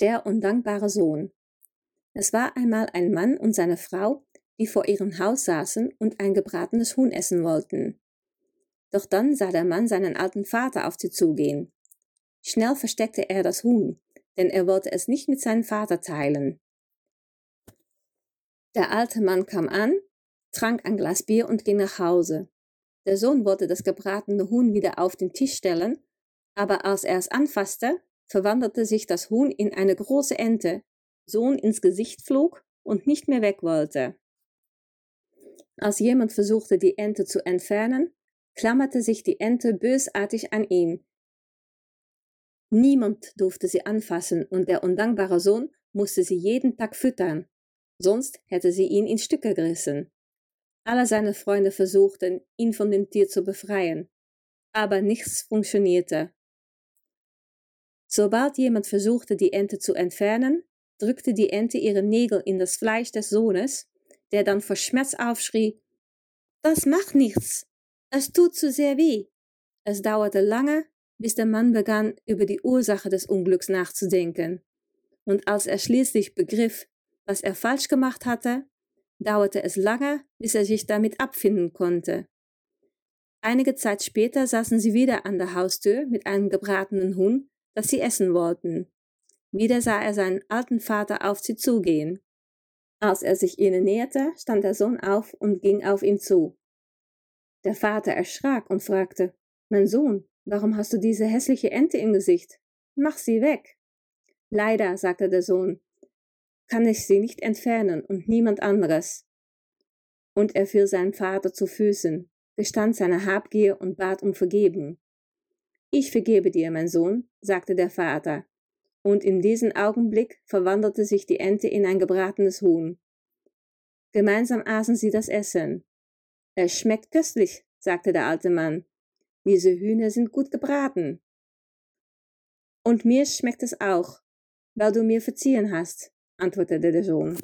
Der undankbare Sohn. Es war einmal ein Mann und seine Frau, die vor ihrem Haus saßen und ein gebratenes Huhn essen wollten. Doch dann sah der Mann seinen alten Vater auf sie zugehen. Schnell versteckte er das Huhn, denn er wollte es nicht mit seinem Vater teilen. Der alte Mann kam an, trank ein Glas Bier und ging nach Hause. Der Sohn wollte das gebratene Huhn wieder auf den Tisch stellen, aber als er es anfasste, verwandelte sich das Huhn in eine große Ente, Sohn ins Gesicht flog und nicht mehr weg wollte. Als jemand versuchte, die Ente zu entfernen, klammerte sich die Ente bösartig an ihm. Niemand durfte sie anfassen und der undankbare Sohn musste sie jeden Tag füttern, sonst hätte sie ihn in Stücke gerissen. Alle seine Freunde versuchten, ihn von dem Tier zu befreien, aber nichts funktionierte. Sobald jemand versuchte, die Ente zu entfernen, drückte die Ente ihre Nägel in das Fleisch des Sohnes, der dann vor Schmerz aufschrie, Das macht nichts, es tut zu sehr weh. Es dauerte lange, bis der Mann begann, über die Ursache des Unglücks nachzudenken. Und als er schließlich begriff, was er falsch gemacht hatte, dauerte es lange, bis er sich damit abfinden konnte. Einige Zeit später saßen sie wieder an der Haustür mit einem gebratenen Huhn das sie essen wollten. Wieder sah er seinen alten Vater auf sie zugehen. Als er sich ihnen näherte, stand der Sohn auf und ging auf ihn zu. Der Vater erschrak und fragte, Mein Sohn, warum hast du diese hässliche Ente im Gesicht? Mach sie weg. Leider, sagte der Sohn, kann ich sie nicht entfernen und niemand anderes. Und er fiel seinem Vater zu Füßen, gestand seine Habgier und bat um Vergebung. Ich vergebe dir, mein Sohn, sagte der Vater, und in diesem Augenblick verwandelte sich die Ente in ein gebratenes Huhn. Gemeinsam aßen sie das Essen. Es schmeckt köstlich, sagte der alte Mann. Diese Hühner sind gut gebraten. Und mir schmeckt es auch, weil du mir verziehen hast, antwortete der Sohn.